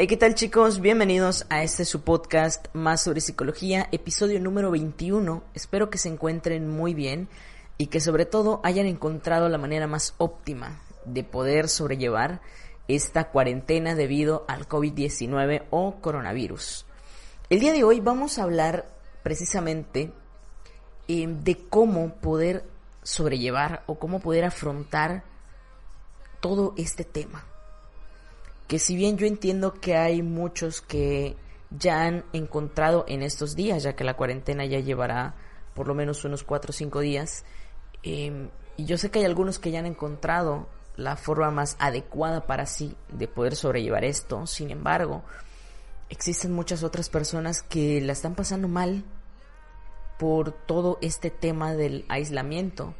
Hey, ¿qué tal chicos? Bienvenidos a este su podcast más sobre psicología, episodio número 21. Espero que se encuentren muy bien y que sobre todo hayan encontrado la manera más óptima de poder sobrellevar esta cuarentena debido al COVID-19 o coronavirus. El día de hoy vamos a hablar precisamente eh, de cómo poder sobrellevar o cómo poder afrontar todo este tema. Que si bien yo entiendo que hay muchos que ya han encontrado en estos días, ya que la cuarentena ya llevará por lo menos unos 4 o 5 días, eh, y yo sé que hay algunos que ya han encontrado la forma más adecuada para sí de poder sobrellevar esto. Sin embargo, existen muchas otras personas que la están pasando mal por todo este tema del aislamiento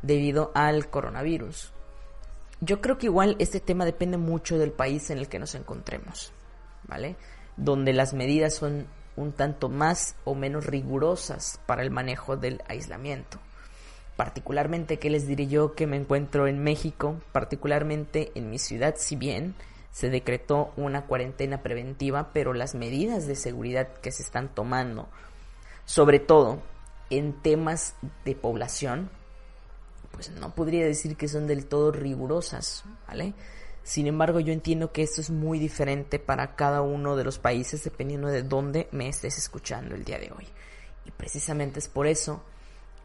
debido al coronavirus. Yo creo que igual este tema depende mucho del país en el que nos encontremos, ¿vale? Donde las medidas son un tanto más o menos rigurosas para el manejo del aislamiento particularmente, ¿qué les diré yo que me encuentro en México? Particularmente en mi ciudad, si bien se decretó una cuarentena preventiva, pero las medidas de seguridad que se están tomando, sobre todo en temas de población, pues no podría decir que son del todo rigurosas, ¿vale? Sin embargo, yo entiendo que esto es muy diferente para cada uno de los países dependiendo de dónde me estés escuchando el día de hoy. Y precisamente es por eso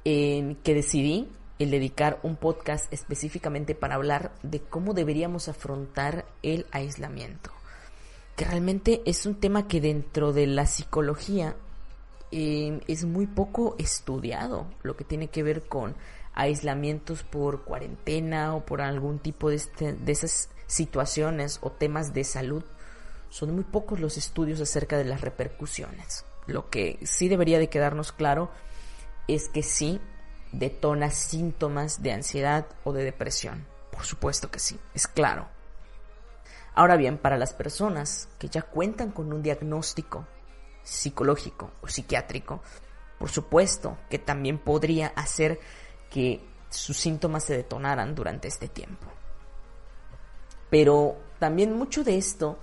que decidí el dedicar un podcast específicamente para hablar de cómo deberíamos afrontar el aislamiento. Que realmente es un tema que dentro de la psicología eh, es muy poco estudiado, lo que tiene que ver con aislamientos por cuarentena o por algún tipo de, este, de esas situaciones o temas de salud. Son muy pocos los estudios acerca de las repercusiones. Lo que sí debería de quedarnos claro es que sí detona síntomas de ansiedad o de depresión. Por supuesto que sí, es claro. Ahora bien, para las personas que ya cuentan con un diagnóstico psicológico o psiquiátrico, por supuesto que también podría hacer que sus síntomas se detonaran durante este tiempo. Pero también mucho de esto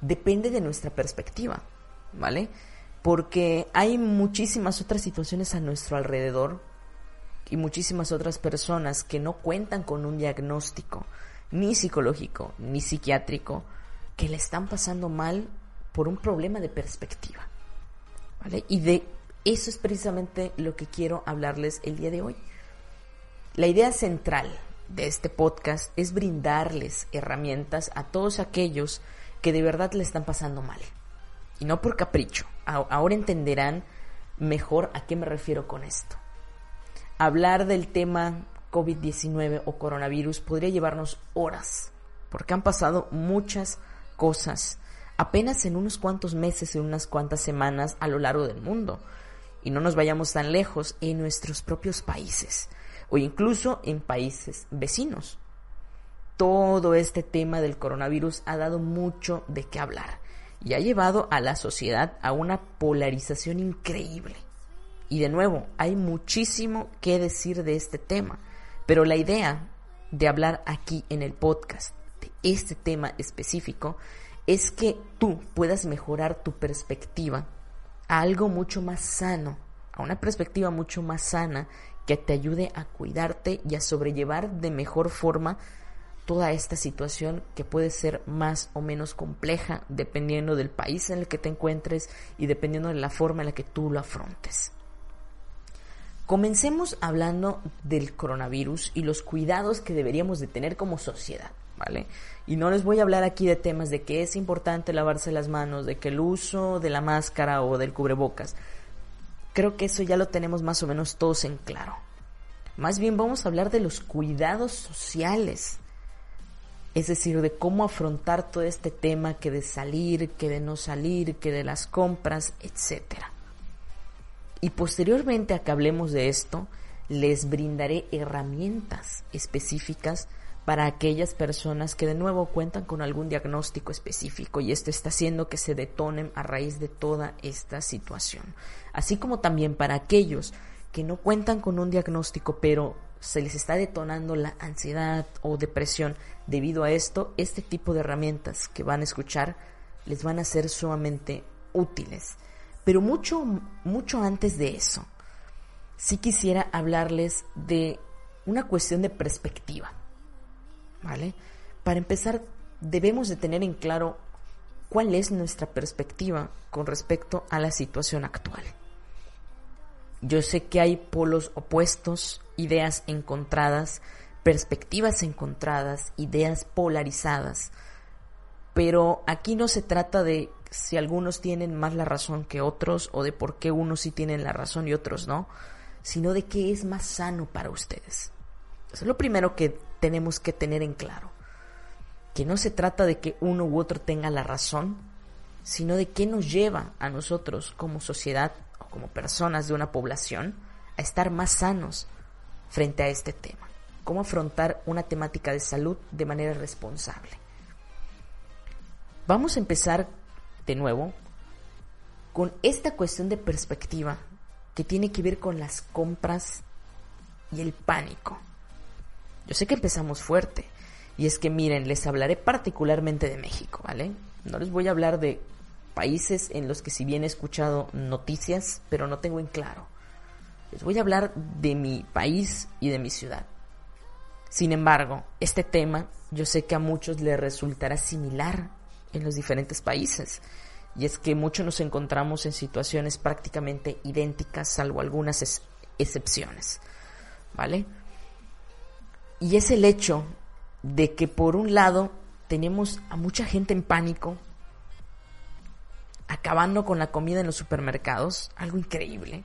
depende de nuestra perspectiva, ¿vale? porque hay muchísimas otras situaciones a nuestro alrededor y muchísimas otras personas que no cuentan con un diagnóstico ni psicológico ni psiquiátrico que le están pasando mal por un problema de perspectiva. ¿Vale? Y de eso es precisamente lo que quiero hablarles el día de hoy. La idea central de este podcast es brindarles herramientas a todos aquellos que de verdad le están pasando mal y no por capricho. Ahora entenderán mejor a qué me refiero con esto. Hablar del tema COVID-19 o coronavirus podría llevarnos horas, porque han pasado muchas cosas apenas en unos cuantos meses, en unas cuantas semanas a lo largo del mundo. Y no nos vayamos tan lejos en nuestros propios países o incluso en países vecinos. Todo este tema del coronavirus ha dado mucho de qué hablar y ha llevado a la sociedad a una polarización increíble. Y de nuevo, hay muchísimo que decir de este tema, pero la idea de hablar aquí en el podcast de este tema específico es que tú puedas mejorar tu perspectiva a algo mucho más sano, a una perspectiva mucho más sana que te ayude a cuidarte y a sobrellevar de mejor forma toda esta situación que puede ser más o menos compleja dependiendo del país en el que te encuentres y dependiendo de la forma en la que tú lo afrontes. Comencemos hablando del coronavirus y los cuidados que deberíamos de tener como sociedad, ¿vale? Y no les voy a hablar aquí de temas de que es importante lavarse las manos, de que el uso de la máscara o del cubrebocas. Creo que eso ya lo tenemos más o menos todos en claro. Más bien vamos a hablar de los cuidados sociales es decir, de cómo afrontar todo este tema que de salir, que de no salir, que de las compras, etc. Y posteriormente a que hablemos de esto, les brindaré herramientas específicas para aquellas personas que de nuevo cuentan con algún diagnóstico específico y esto está haciendo que se detonen a raíz de toda esta situación. Así como también para aquellos que no cuentan con un diagnóstico pero se les está detonando la ansiedad o depresión debido a esto, este tipo de herramientas que van a escuchar les van a ser sumamente útiles. Pero mucho, mucho antes de eso, sí quisiera hablarles de una cuestión de perspectiva. ¿Vale? Para empezar, debemos de tener en claro cuál es nuestra perspectiva con respecto a la situación actual. Yo sé que hay polos opuestos, ideas encontradas, perspectivas encontradas, ideas polarizadas, pero aquí no se trata de si algunos tienen más la razón que otros o de por qué unos sí tienen la razón y otros no, sino de qué es más sano para ustedes. Es lo primero que tenemos que tener en claro. Que no se trata de que uno u otro tenga la razón, sino de qué nos lleva a nosotros como sociedad como personas de una población a estar más sanos frente a este tema. Cómo afrontar una temática de salud de manera responsable. Vamos a empezar de nuevo con esta cuestión de perspectiva que tiene que ver con las compras y el pánico. Yo sé que empezamos fuerte y es que miren, les hablaré particularmente de México, ¿vale? No les voy a hablar de países en los que si bien he escuchado noticias, pero no tengo en claro. Les voy a hablar de mi país y de mi ciudad. Sin embargo, este tema yo sé que a muchos les resultará similar en los diferentes países. Y es que muchos nos encontramos en situaciones prácticamente idénticas, salvo algunas excepciones. ¿Vale? Y es el hecho de que por un lado tenemos a mucha gente en pánico, acabando con la comida en los supermercados, algo increíble,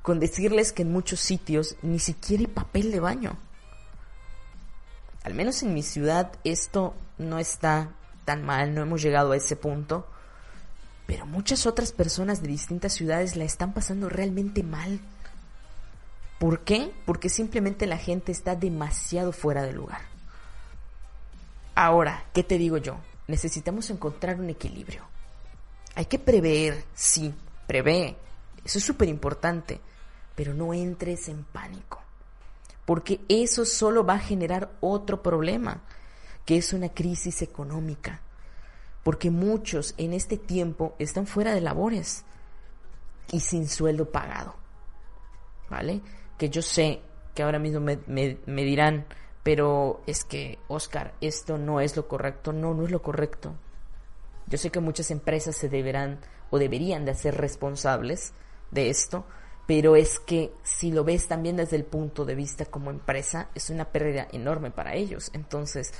con decirles que en muchos sitios ni siquiera hay papel de baño. Al menos en mi ciudad esto no está tan mal, no hemos llegado a ese punto, pero muchas otras personas de distintas ciudades la están pasando realmente mal. ¿Por qué? Porque simplemente la gente está demasiado fuera de lugar. Ahora, ¿qué te digo yo? Necesitamos encontrar un equilibrio. Hay que prever, sí, prevé. Eso es súper importante. Pero no entres en pánico. Porque eso solo va a generar otro problema que es una crisis económica, porque muchos en este tiempo están fuera de labores y sin sueldo pagado. ¿Vale? Que yo sé que ahora mismo me, me, dirán, pero es que, Oscar, esto no es lo correcto. No, no es lo correcto. Yo sé que muchas empresas se deberán o deberían de hacer responsables de esto, pero es que si lo ves también desde el punto de vista como empresa, es una pérdida enorme para ellos. Entonces,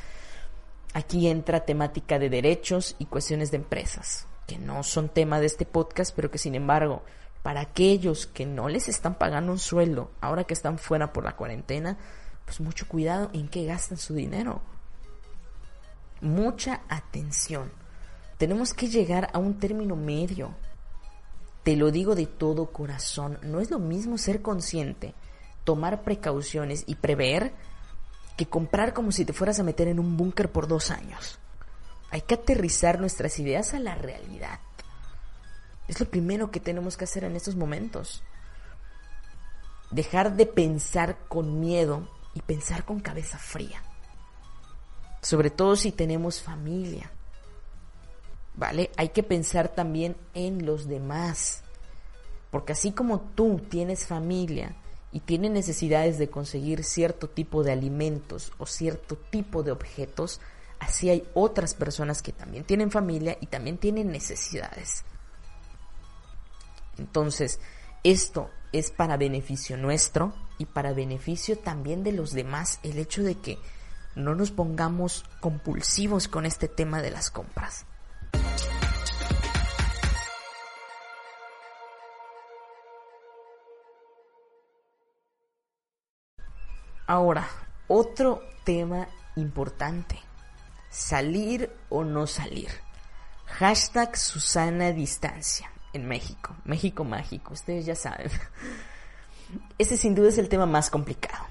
Aquí entra temática de derechos y cuestiones de empresas, que no son tema de este podcast, pero que sin embargo, para aquellos que no les están pagando un sueldo, ahora que están fuera por la cuarentena, pues mucho cuidado en qué gastan su dinero. Mucha atención. Tenemos que llegar a un término medio. Te lo digo de todo corazón, no es lo mismo ser consciente, tomar precauciones y prever que comprar como si te fueras a meter en un búnker por dos años. Hay que aterrizar nuestras ideas a la realidad. Es lo primero que tenemos que hacer en estos momentos. Dejar de pensar con miedo y pensar con cabeza fría. Sobre todo si tenemos familia. ¿Vale? Hay que pensar también en los demás. Porque así como tú tienes familia, y tiene necesidades de conseguir cierto tipo de alimentos o cierto tipo de objetos, así hay otras personas que también tienen familia y también tienen necesidades. Entonces, esto es para beneficio nuestro y para beneficio también de los demás el hecho de que no nos pongamos compulsivos con este tema de las compras. Ahora, otro tema importante. Salir o no salir. Hashtag Susana Distancia en México. México mágico, ustedes ya saben. Ese sin duda es el tema más complicado.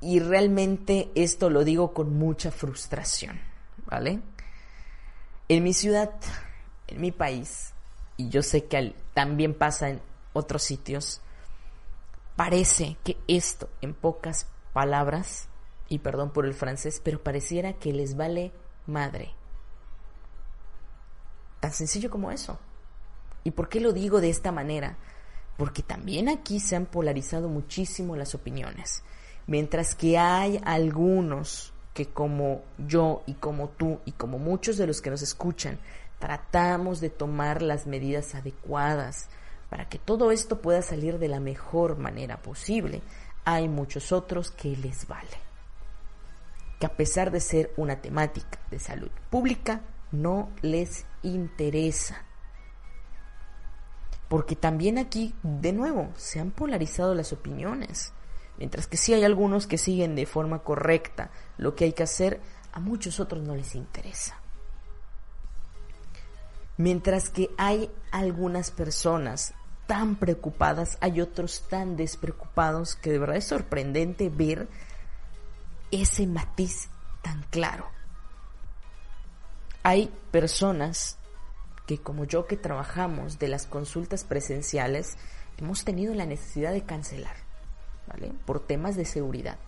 Y realmente esto lo digo con mucha frustración, ¿vale? En mi ciudad, en mi país, y yo sé que también pasa en otros sitios, Parece que esto, en pocas palabras, y perdón por el francés, pero pareciera que les vale madre Tan sencillo como eso. ¿Y por qué lo digo de esta manera? Porque también aquí se han polarizado muchísimo las opiniones. Mientras que hay algunos que como yo y como tú y como muchos de los que nos escuchan, tratamos de tomar las medidas adecuadas para que todo esto pueda salir de la mejor manera posible, hay muchos otros que les vale. Que a pesar de ser una temática de salud pública, no les interesa. Porque también aquí, de nuevo, se han polarizado las opiniones. Mientras que sí hay algunos que siguen de forma correcta lo que hay que hacer, a muchos otros no les interesa. Mientras que hay algunas personas tan preocupadas, hay otros tan despreocupados que de verdad es sorprendente ver ese matiz tan claro. Hay personas que como yo que trabajamos de las consultas presenciales, hemos tenido la necesidad de cancelar, ¿vale? Por temas de seguridad.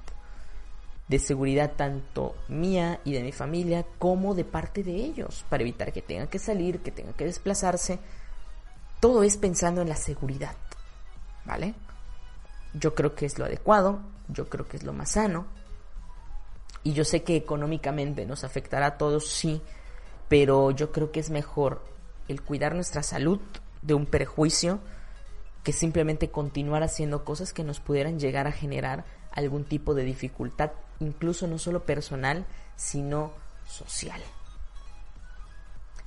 De seguridad tanto mía y de mi familia como de parte de ellos, para evitar que tengan que salir, que tengan que desplazarse. Todo es pensando en la seguridad, ¿vale? Yo creo que es lo adecuado, yo creo que es lo más sano. Y yo sé que económicamente nos afectará a todos, sí, pero yo creo que es mejor el cuidar nuestra salud de un perjuicio que simplemente continuar haciendo cosas que nos pudieran llegar a generar algún tipo de dificultad, incluso no solo personal, sino social.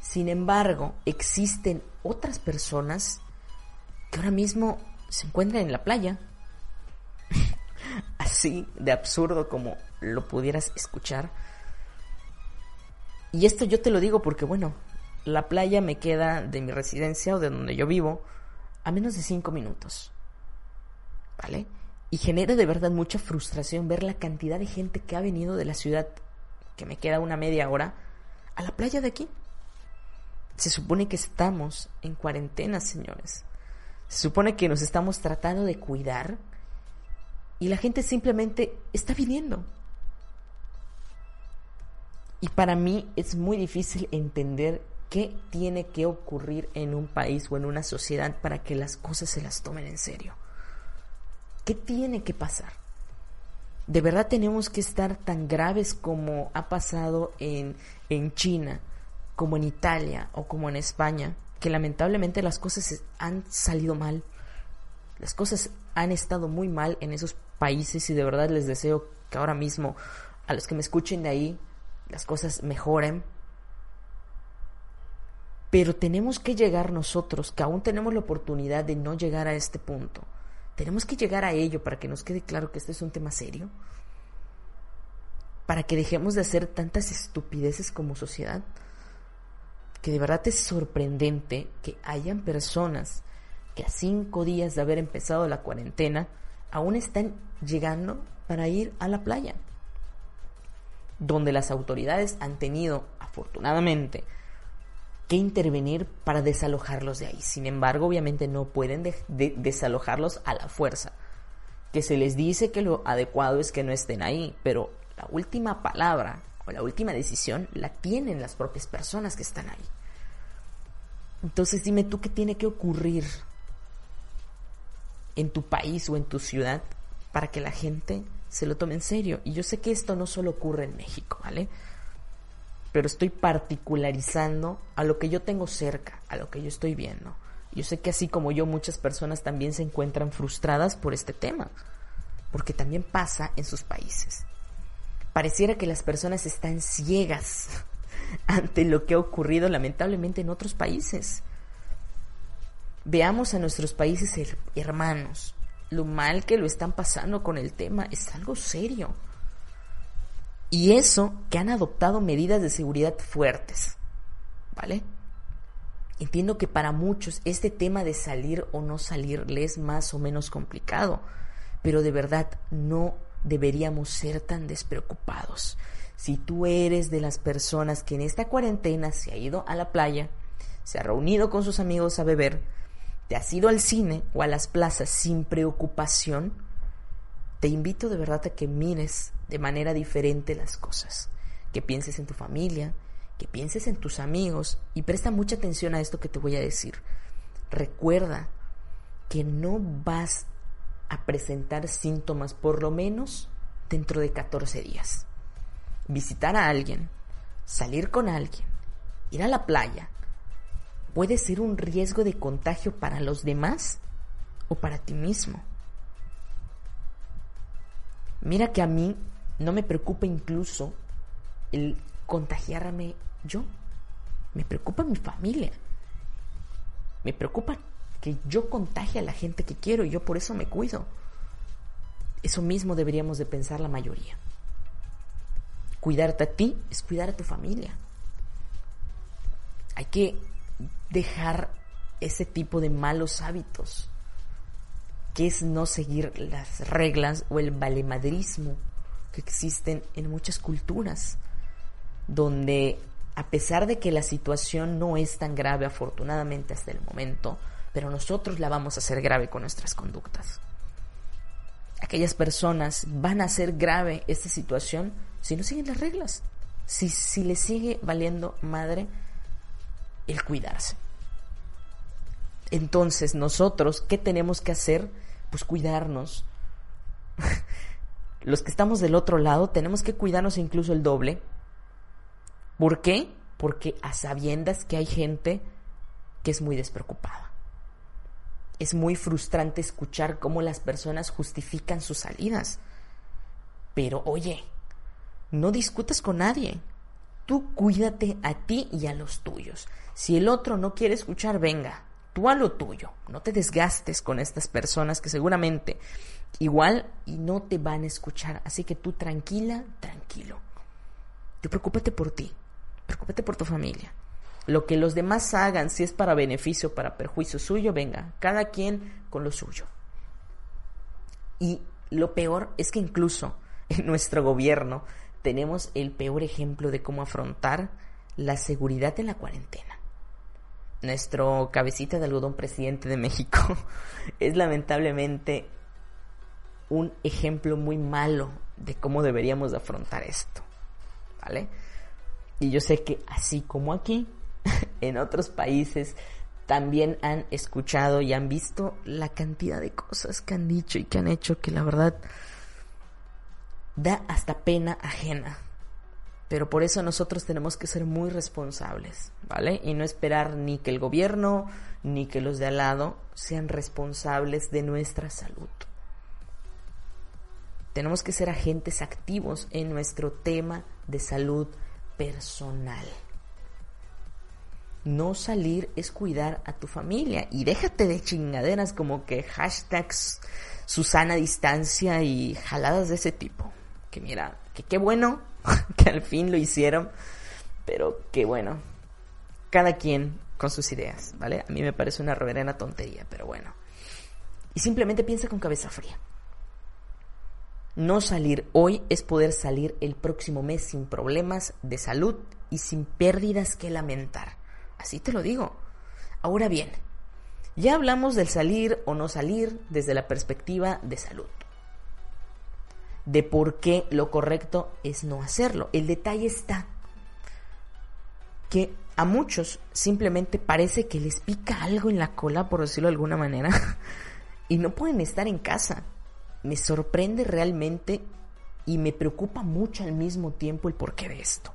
Sin embargo, existen otras personas que ahora mismo se encuentran en la playa, así de absurdo como lo pudieras escuchar. Y esto yo te lo digo porque, bueno, la playa me queda de mi residencia o de donde yo vivo a menos de cinco minutos. ¿Vale? Y genera de verdad mucha frustración ver la cantidad de gente que ha venido de la ciudad, que me queda una media hora, a la playa de aquí. Se supone que estamos en cuarentena, señores. Se supone que nos estamos tratando de cuidar y la gente simplemente está viniendo. Y para mí es muy difícil entender ¿Qué tiene que ocurrir en un país o en una sociedad para que las cosas se las tomen en serio? ¿Qué tiene que pasar? ¿De verdad tenemos que estar tan graves como ha pasado en, en China, como en Italia o como en España? Que lamentablemente las cosas han salido mal. Las cosas han estado muy mal en esos países y de verdad les deseo que ahora mismo a los que me escuchen de ahí las cosas mejoren, pero tenemos que llegar nosotros, que aún tenemos la oportunidad de no llegar a este punto. Tenemos que llegar a ello para que nos quede claro que este es un tema serio. Para que dejemos de hacer tantas estupideces como sociedad. Que de verdad es sorprendente que hayan personas que a cinco días de haber empezado la cuarentena aún están llegando para ir a la playa. Donde las autoridades han tenido, afortunadamente, que intervenir para desalojarlos de ahí. Sin embargo, obviamente no pueden desalojarlos a la fuerza. Que se les dice que lo adecuado es que no estén ahí, pero la última palabra o la última decisión la tienen las propias personas que están ahí. Entonces dime tú qué tiene que ocurrir en tu país o en tu ciudad para que la gente se lo tome en serio. Y yo sé que esto no solo ocurre en México, ¿vale? pero estoy particularizando a lo que yo tengo cerca, a lo que yo estoy viendo. Yo sé que así como yo, muchas personas también se encuentran frustradas por este tema, porque también pasa en sus países. Pareciera que las personas están ciegas ante lo que ha ocurrido lamentablemente en otros países. Veamos a nuestros países hermanos, lo mal que lo están pasando con el tema es algo serio. Y eso que han adoptado medidas de seguridad fuertes. ¿Vale? Entiendo que para muchos este tema de salir o no salir le es más o menos complicado, pero de verdad no deberíamos ser tan despreocupados. Si tú eres de las personas que en esta cuarentena se ha ido a la playa, se ha reunido con sus amigos a beber, te has ido al cine o a las plazas sin preocupación, te invito de verdad a que mires de manera diferente las cosas, que pienses en tu familia, que pienses en tus amigos y presta mucha atención a esto que te voy a decir. Recuerda que no vas a presentar síntomas por lo menos dentro de 14 días. Visitar a alguien, salir con alguien, ir a la playa, puede ser un riesgo de contagio para los demás o para ti mismo. Mira que a mí no me preocupa incluso el contagiarme yo. Me preocupa mi familia. Me preocupa que yo contagie a la gente que quiero y yo por eso me cuido. Eso mismo deberíamos de pensar la mayoría. Cuidarte a ti es cuidar a tu familia. Hay que dejar ese tipo de malos hábitos, que es no seguir las reglas o el valemadrismo que existen en muchas culturas, donde a pesar de que la situación no es tan grave afortunadamente hasta el momento, pero nosotros la vamos a hacer grave con nuestras conductas. Aquellas personas van a hacer grave esta situación si no siguen las reglas, si, si les sigue valiendo madre el cuidarse. Entonces nosotros, ¿qué tenemos que hacer? Pues cuidarnos. Los que estamos del otro lado tenemos que cuidarnos incluso el doble. ¿Por qué? Porque a sabiendas que hay gente que es muy despreocupada es muy frustrante escuchar cómo las personas justifican sus salidas. Pero oye, no discutas con nadie. Tú cuídate a ti y a los tuyos. Si el otro no quiere escuchar, venga, tú a lo tuyo. No te desgastes con estas personas que seguramente igual y no te van a escuchar. Así que tú tranquila, tranquilo. Tú preocúpate por ti. Preocúpate por tu familia. Lo que los demás hagan, si es para beneficio o para perjuicio suyo, venga, cada quien con lo suyo. Y lo peor es que incluso en nuestro gobierno tenemos el peor ejemplo de cómo afrontar la seguridad en la cuarentena. Nuestro cabecita de algodón presidente de México es lamentablemente un ejemplo muy malo de cómo deberíamos de afrontar esto. ¿Vale? Y yo sé que así como aquí, en otros países también han escuchado y han visto la cantidad de cosas que han dicho y que han hecho que la verdad da hasta pena ajena. Pero por eso nosotros tenemos que ser muy responsables, ¿vale? Y no esperar ni que el gobierno ni que los de al lado sean responsables de nuestra salud. Tenemos que ser agentes activos en nuestro tema de salud personal no salir es cuidar a tu familia. Y déjate de chingaderas como que hashtags Susana Distancia y jaladas de ese tipo. Que mira, que qué bueno que al fin lo hicieron, pero qué bueno. Cada quien con sus ideas, ¿vale? A mí me parece una reverenda tontería, pero bueno. Y simplemente piensa con cabeza fría. No salir hoy es poder salir el próximo mes sin problemas de salud y sin pérdidas que lamentar. Así te lo digo. Ahora bien, ya hablamos del salir o no salir desde la perspectiva de salud. De por qué lo correcto es no hacerlo. El detalle está que a muchos simplemente parece que les pica algo en la cola, por decirlo de alguna manera, y no pueden estar en casa. Me sorprende realmente y me preocupa mucho al mismo tiempo el porqué de esto.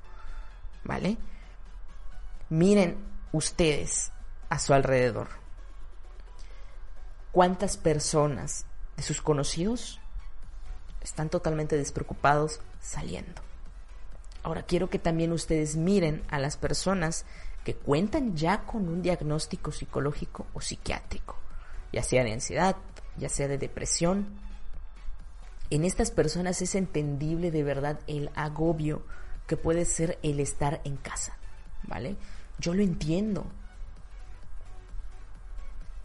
¿Vale? Miren, ustedes a su alrededor? ¿Cuántas personas de sus conocidos están totalmente despreocupados saliendo? Ahora quiero que también ustedes miren a las personas que cuentan ya con un diagnóstico psicológico o psiquiátrico, ya sea de ansiedad, ya sea de depresión. En estas personas es entendible de verdad el agobio que puede ser el estar en casa, ¿vale? Yo lo entiendo.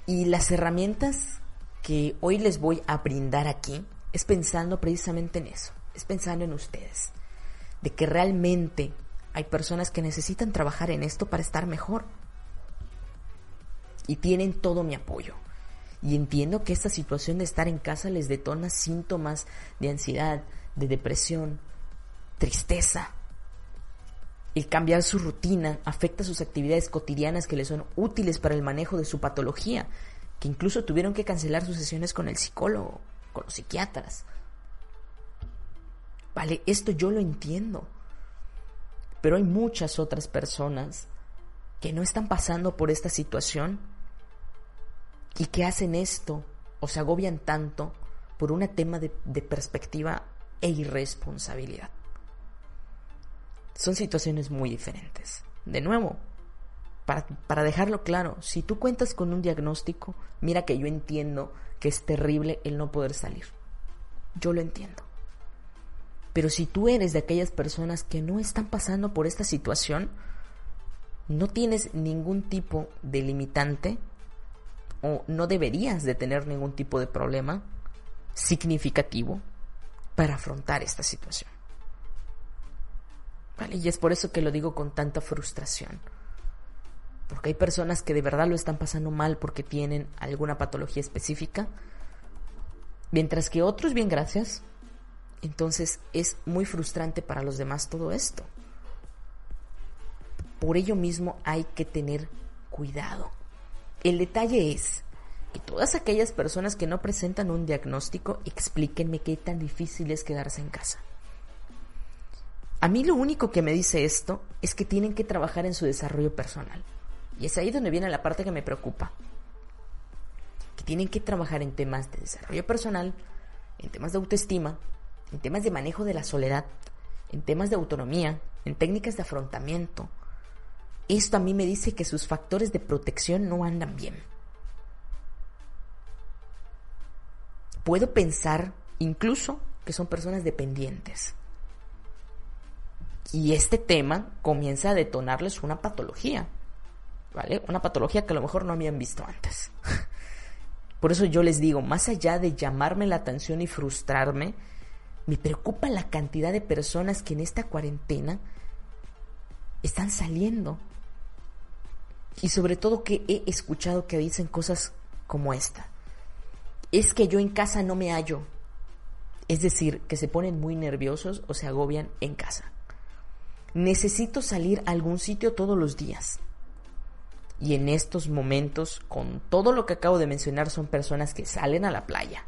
Y las herramientas que hoy les voy a brindar aquí es pensando precisamente en eso, es pensando en ustedes, de que realmente hay personas que necesitan trabajar en esto para estar mejor. Y tienen todo mi apoyo. Y entiendo que esta situación de estar en casa les detona síntomas de ansiedad, de depresión, tristeza, El cambiar su rutina afecta sus actividades cotidianas que le son útiles para el manejo de su patología, que incluso tuvieron que cancelar sus sesiones con el psicólogo, con los psiquiatras. Vale, esto yo lo entiendo. Pero hay muchas otras personas que no están pasando por esta situación y que hacen esto o se agobian tanto por un tema de, de perspectiva e irresponsabilidad. Son situaciones muy diferentes. De nuevo, para, para, dejarlo claro, si tú cuentas con un diagnóstico, mira que yo entiendo que es terrible el no poder salir. Yo lo entiendo. Pero si tú eres de aquellas personas que no están pasando por esta situación, no tienes ningún tipo de limitante o no deberías de tener ningún tipo de problema significativo para afrontar esta situación. ¿Vale? Y es por eso que lo digo con tanta frustración. Porque hay personas que de verdad lo están pasando mal porque tienen alguna patología específica, mientras que otros, bien gracias, entonces es muy frustrante para los demás todo esto. Por ello mismo hay que tener cuidado. El detalle es que todas aquellas personas que no presentan un diagnóstico, explíquenme qué tan difícil es quedarse en casa. A mí lo único que me dice esto es que tienen que trabajar en su desarrollo personal. Y es ahí donde viene la parte que me preocupa. Que tienen que trabajar en temas de desarrollo personal, en temas de autoestima, en temas de manejo de la soledad, en temas de autonomía, en técnicas de afrontamiento, esto a mí me dice que sus factores de protección no andan bien. Puedo pensar incluso que son personas dependientes. Y este tema comienza a detonarles una patología, ¿vale? Una patología que a lo mejor no habían visto antes. Por eso yo les digo, más allá de llamarme la atención y frustrarme, me preocupa la cantidad de personas que en esta cuarentena están saliendo y sobre todo que he escuchado que dicen cosas como esta. Es que yo en casa no me hallo. Es decir, que se ponen muy nerviosos o se agobian en casa. Necesito salir a algún sitio todos los días. Y en estos momentos, con todo lo que acabo de mencionar, son personas que salen a la playa,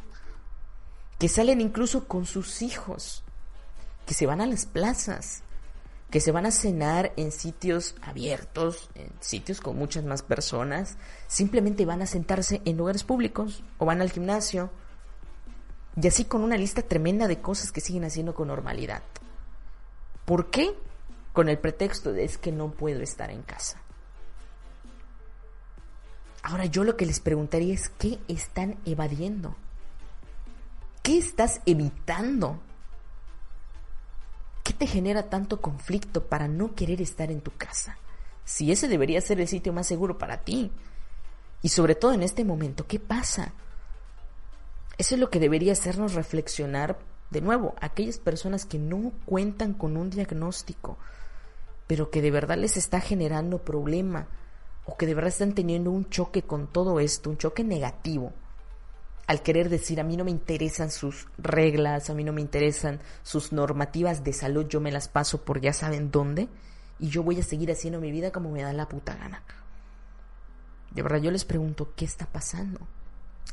que salen incluso con sus hijos, que se van a las plazas, que se van a cenar en sitios abiertos, en sitios con muchas más personas, simplemente van a sentarse en lugares públicos o van al gimnasio y así con una lista tremenda de cosas que siguen haciendo con normalidad. ¿Por qué? Con el pretexto de que no puedo estar en casa. Ahora yo lo que les preguntaría es ¿qué están evadiendo? ¿Qué estás evitando? ¿Qué te genera tanto conflicto para no querer estar en tu casa? Si ese debería ser el sitio más seguro para ti. Y sobre todo en este momento, ¿qué pasa? Eso es lo que debería hacernos reflexionar de nuevo, aquellas personas que no cuentan con un diagnóstico, pero que de verdad les está generando problema o que de verdad están teniendo un choque con todo esto, un choque negativo al querer decir a mí no me interesan sus reglas, a mí no me interesan sus normativas de salud, yo me las paso por ya saben dónde y yo voy a seguir haciendo mi vida como me da la puta gana. De verdad yo les pregunto, ¿qué está pasando?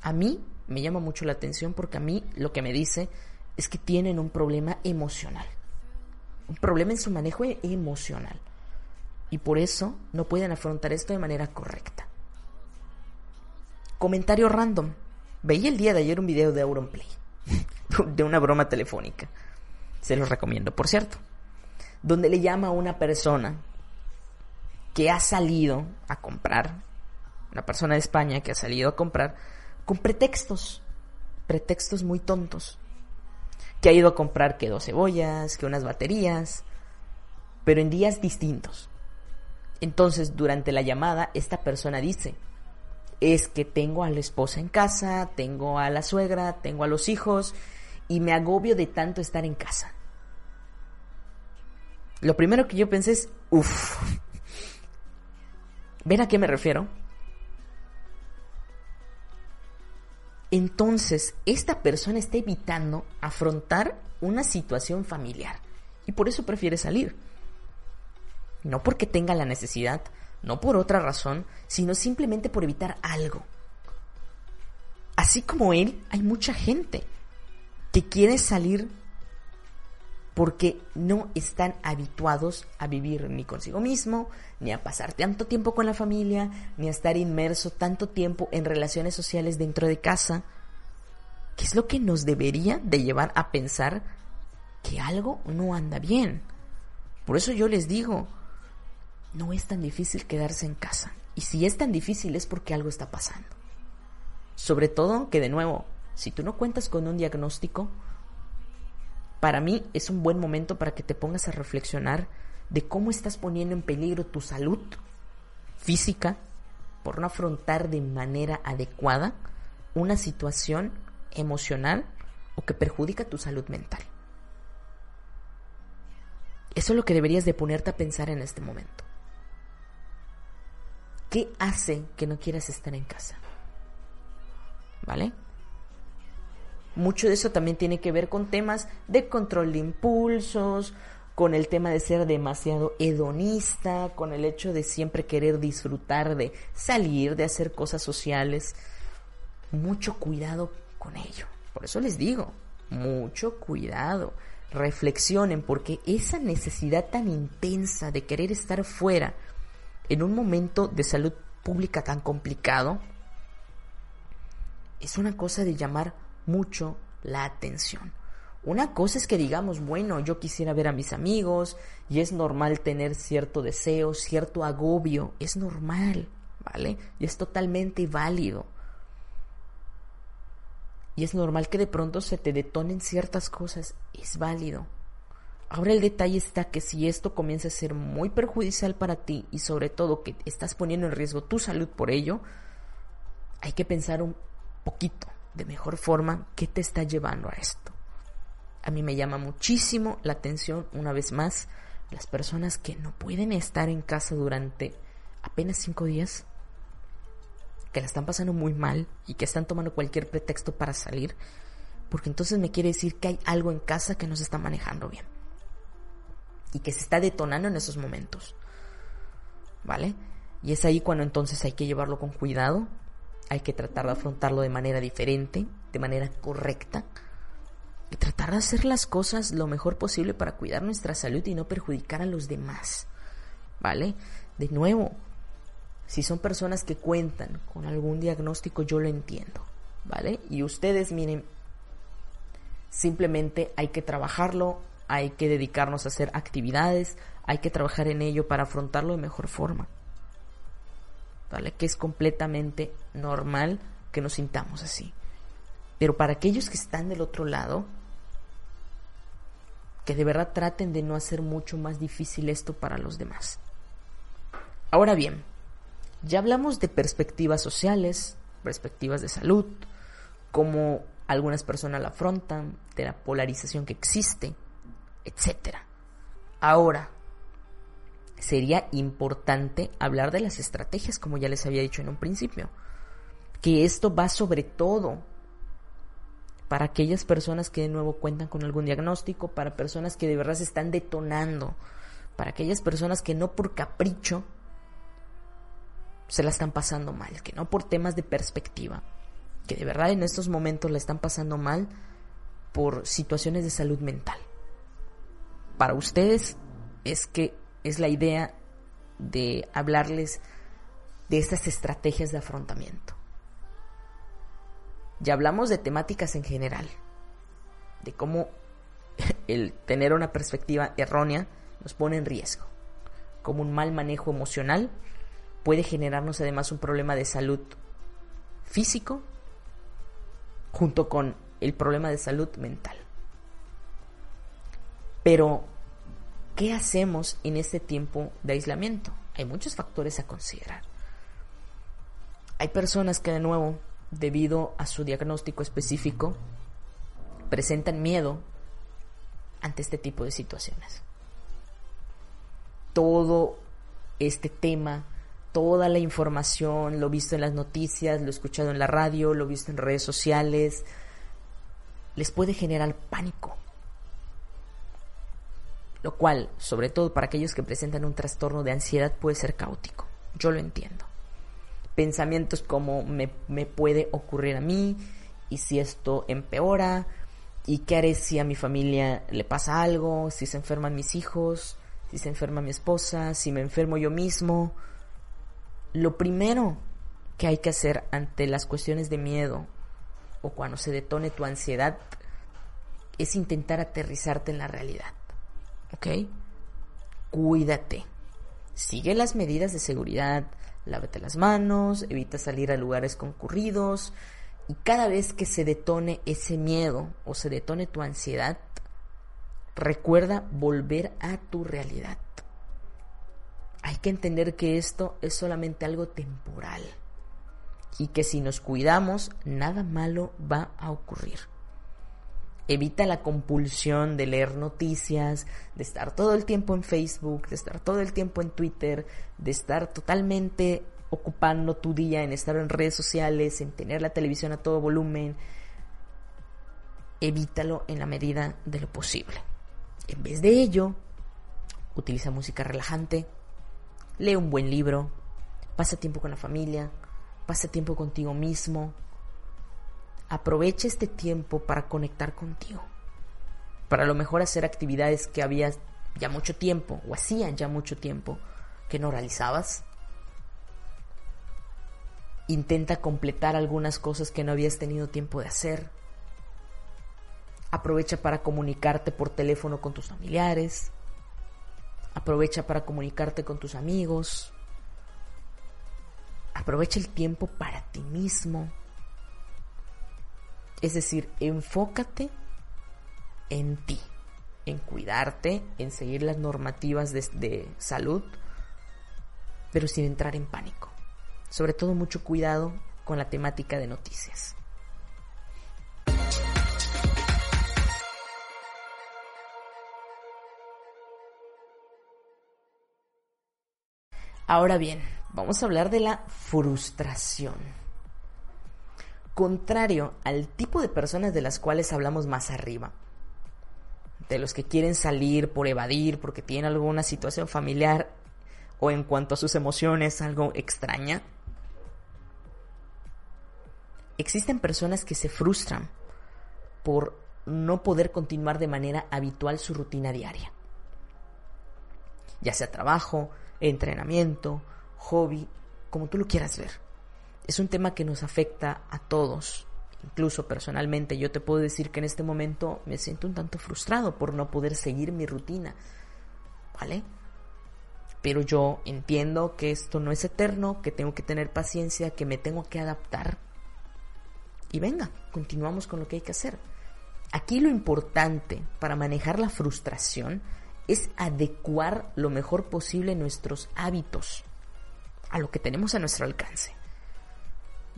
A mí me llama mucho la atención porque a mí lo que me dice es que tienen un problema emocional. Un problema en su manejo emocional. Y por eso no pueden afrontar esto de manera correcta. Comentario random. Veía el día de ayer un video de Auronplay, de una broma telefónica. Se los recomiendo, por cierto. Donde le llama a una persona que ha salido a comprar, una persona de España que ha salido a comprar, con pretextos, pretextos muy tontos. Que ha ido a comprar que dos cebollas, que unas baterías, pero en días distintos. Entonces, durante la llamada, esta persona dice, es que tengo a la esposa en casa, tengo a la suegra, tengo a los hijos y me agobio de tanto estar en casa. Lo primero que yo pensé es, uff, ¿ven a qué me refiero? Entonces, esta persona está evitando afrontar una situación familiar y por eso prefiere salir. No porque tenga la necesidad, no por otra razón, sino simplemente por evitar algo. Así como él, hay mucha gente que quiere salir porque no están habituados a vivir ni consigo mismo, ni a pasar tanto tiempo con la familia, ni a estar inmerso tanto tiempo en relaciones sociales dentro de casa, que es lo que nos debería de llevar a pensar que algo no anda bien. Por eso yo les digo, no es tan difícil quedarse en casa. Y si es tan difícil es porque algo está pasando. Sobre todo que de nuevo, si tú no cuentas con un diagnóstico, para mí es un buen momento para que te pongas a reflexionar de cómo estás poniendo en peligro tu salud física por no afrontar de manera adecuada una situación emocional o que perjudica tu salud mental. Eso es lo que deberías de ponerte a pensar en este momento. ¿Qué hace que no quieras estar en casa? ¿Vale? Mucho de eso también tiene que ver con temas de control de impulsos, con el tema de ser demasiado hedonista, con el hecho de siempre querer disfrutar de salir, de hacer cosas sociales. Mucho cuidado con ello. Por eso les digo, mucho cuidado. Reflexionen porque esa necesidad tan intensa de querer estar fuera en un momento de salud pública tan complicado es una cosa de llamar mucho la atención. Una cosa es que digamos, bueno, yo quisiera ver a mis amigos y es normal tener cierto deseo, cierto agobio, es normal, ¿vale? Y es totalmente válido. Y es normal que de pronto se te detonen ciertas cosas, es válido. Ahora el detalle está que si esto comienza a ser muy perjudicial para ti y sobre todo que estás poniendo en riesgo tu salud por ello, hay que pensar un poquito de mejor forma qué te está llevando a esto. A mí me llama muchísimo la atención, una vez más, las personas que no pueden estar en casa durante apenas cinco días, que la están pasando muy mal y que están tomando cualquier pretexto para salir, porque entonces me quiere decir que hay algo en casa que no se está manejando bien y que se está detonando en esos momentos. ¿Vale? Y es ahí cuando entonces hay que llevarlo con cuidado, hay que tratar de afrontarlo de manera diferente, de manera correcta, y tratar de hacer las cosas lo mejor posible para cuidar nuestra salud y no perjudicar a los demás. ¿Vale? De nuevo, si son personas que cuentan con algún diagnóstico, yo lo entiendo. ¿Vale? Y ustedes, miren, simplemente hay que trabajarlo, hay que dedicarnos a hacer actividades, hay que trabajar en ello para afrontarlo de mejor forma. ¿vale? Que es completamente normal que nos sintamos así. Pero para aquellos que están del otro lado, que de verdad traten de no hacer mucho más difícil esto para los demás. Ahora bien, ya hablamos de perspectivas sociales, perspectivas de salud, cómo algunas personas la afrontan, de la polarización que existe, etc. Ahora, sería importante hablar de las estrategias, como ya les había dicho en un principio. Que esto va sobre todo para aquellas personas que de nuevo cuentan con algún diagnóstico, para personas que de verdad se están detonando, para aquellas personas que no por capricho se la están pasando mal, que no por temas de perspectiva, que de verdad en estos momentos la están pasando mal por situaciones de salud mental. Para ustedes es que es la idea de hablarles de estas estrategias de afrontamiento. Ya hablamos de temáticas en general, de cómo el tener una perspectiva errónea nos pone en riesgo, como un mal manejo emocional puede generarnos además un problema de salud físico junto con el problema de salud mental. Pero ¿Qué hacemos en este tiempo de aislamiento? Hay muchos factores a considerar. Hay personas que de nuevo, debido a su diagnóstico específico, presentan miedo ante este tipo de situaciones. Todo este tema, toda la información, lo visto en las noticias, lo escuchado en la radio, lo visto en redes sociales, les puede generar pánico lo cual, sobre todo para aquellos que presentan un trastorno de ansiedad, puede ser caótico. Yo lo entiendo. Pensamientos como me, me puede ocurrir a mí y si esto empeora y qué haré si a mi familia le pasa algo, si se enferman mis hijos, si se enferma mi esposa, si me enfermo yo mismo. Lo primero que hay que hacer ante las cuestiones de miedo o cuando se detone tu ansiedad es intentar aterrizarte en la realidad. ¿Ok? Cuídate. Sigue las medidas de seguridad. Lávate las manos, evita salir a lugares concurridos. Y cada vez que se detone ese miedo o se detone tu ansiedad, recuerda volver a tu realidad. Hay que entender que esto es solamente algo temporal y que si nos cuidamos, nada malo va a ocurrir. Evita la compulsión de leer noticias, de estar todo el tiempo en Facebook, de estar todo el tiempo en Twitter, de estar totalmente ocupando tu día en estar en redes sociales, en tener la televisión a todo volumen. Evítalo en la medida de lo posible. En vez de ello, utiliza música relajante, lee un buen libro, pasa tiempo con la familia, pasa tiempo contigo mismo, Aprovecha este tiempo para conectar contigo. Para a lo mejor hacer actividades que habías ya mucho tiempo o hacían ya mucho tiempo que no realizabas. Intenta completar algunas cosas que no habías tenido tiempo de hacer. Aprovecha para comunicarte por teléfono con tus familiares. Aprovecha para comunicarte con tus amigos. Aprovecha el tiempo para ti mismo. Es decir, enfócate en ti, en cuidarte, en seguir las normativas de, salud, pero sin entrar en pánico. Sobre todo mucho cuidado con la temática de noticias. Ahora bien, vamos a hablar de la frustración contrario al tipo de personas de las cuales hablamos más arriba. De los que quieren salir por evadir porque tienen alguna situación familiar o en cuanto a sus emociones algo extraña. Existen personas que se frustran por no poder continuar de manera habitual su rutina diaria. Ya sea trabajo, entrenamiento, hobby, como tú lo quieras ver es un tema que nos afecta a todos. Incluso personalmente yo te puedo decir que en este momento me siento un tanto frustrado por no poder seguir mi rutina. ¿Vale? Pero yo entiendo que esto no es eterno, que tengo que tener paciencia, que me tengo que adaptar. Y venga, continuamos con lo que hay que hacer. Aquí lo importante para manejar la frustración es adecuar lo mejor posible nuestros hábitos a lo que tenemos a nuestro alcance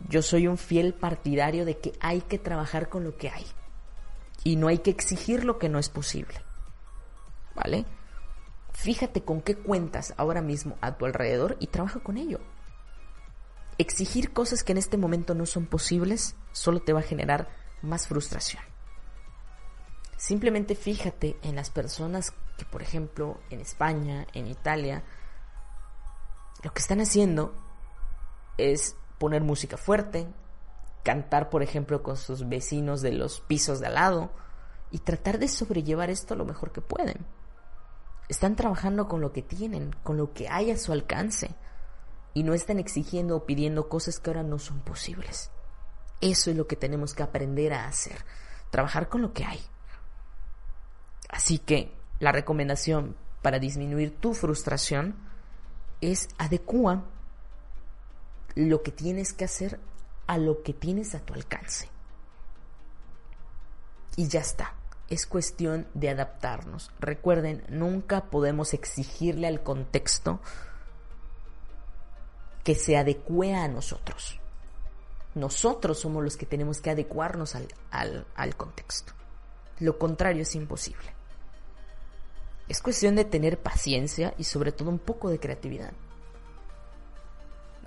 yo soy un fiel partidario de que hay que trabajar con lo que hay. Y no hay que exigir lo que no es posible. ¿Vale? Fíjate con qué cuentas ahora mismo a tu alrededor y trabaja con ello. Exigir cosas que en este momento no son posibles solo te va a generar más frustración. Simplemente fíjate en las personas que, por ejemplo, en España, en Italia, lo que están haciendo es poner música fuerte, cantar, por ejemplo, con sus vecinos de los pisos de al lado y tratar de sobrellevar esto lo mejor que pueden. Están trabajando con lo que tienen, con lo que hay a su alcance y no están exigiendo o pidiendo cosas que ahora no son posibles. Eso es lo que tenemos que aprender a hacer, trabajar con lo que hay. Así que la recomendación para disminuir tu frustración es adecua lo que tienes que hacer a lo que tienes a tu alcance. Y ya está. Es cuestión de adaptarnos. Recuerden, nunca podemos exigirle al contexto que se adecue a nosotros. Nosotros somos los que tenemos que adecuarnos al, al contexto. Lo contrario es imposible. Es cuestión de tener paciencia y sobre todo un poco de creatividad.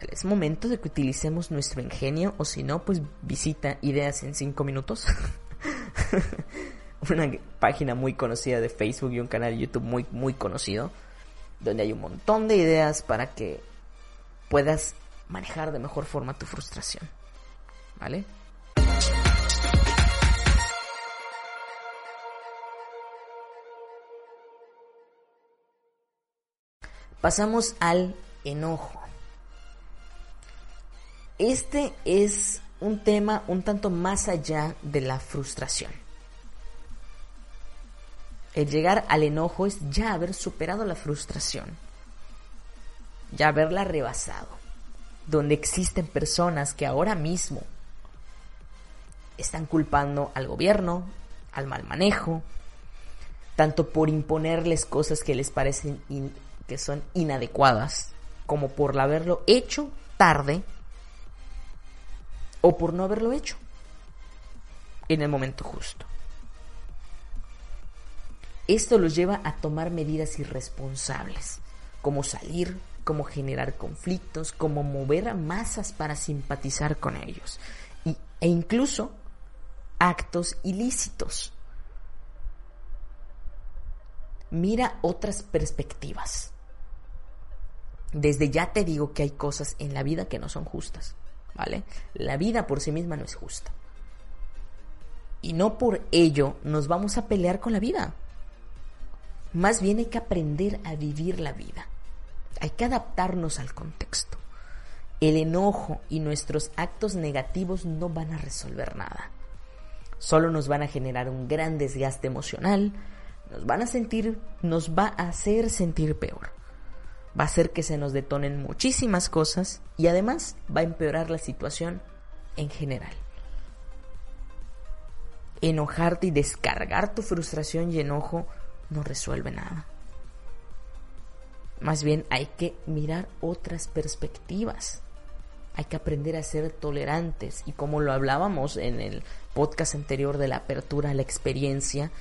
Es momento de que utilicemos nuestro ingenio o si no, pues visita ideas en cinco minutos. una página muy conocida de Facebook y un canal de YouTube muy, muy conocido, donde hay un montón de ideas para que puedas manejar de mejor forma tu frustración. ¿Vale? Pasamos al enojo. Este es un tema un tanto más allá de la frustración. El llegar al enojo es ya haber superado la frustración, ya haberla rebasado, donde existen personas que ahora mismo están culpando al gobierno, al mal manejo, tanto por imponerles cosas que les parecen que son inadecuadas, como por haberlo hecho tarde o por no haberlo hecho en el momento justo. Esto los lleva a tomar medidas irresponsables, como salir, como generar conflictos, como mover a masas para simpatizar con ellos, e incluso actos ilícitos. Mira otras perspectivas. Desde ya te digo que hay cosas en la vida que no son justas. ¿Vale? La vida por sí misma no es justa. Y no por ello nos vamos a pelear con la vida. Más bien hay que aprender a vivir la vida. Hay que adaptarnos al contexto. El enojo y nuestros actos negativos no van a resolver nada. Solo nos van a generar un gran desgaste emocional, nos van a sentir, nos va a hacer sentir peor va a hacer que se nos detonen muchísimas cosas y además va a empeorar la situación en general. Enojarte y descargar tu frustración y enojo no resuelve nada. Más bien hay que mirar otras perspectivas. Hay que aprender a ser tolerantes y como lo hablábamos en el podcast anterior de la apertura a la experiencia,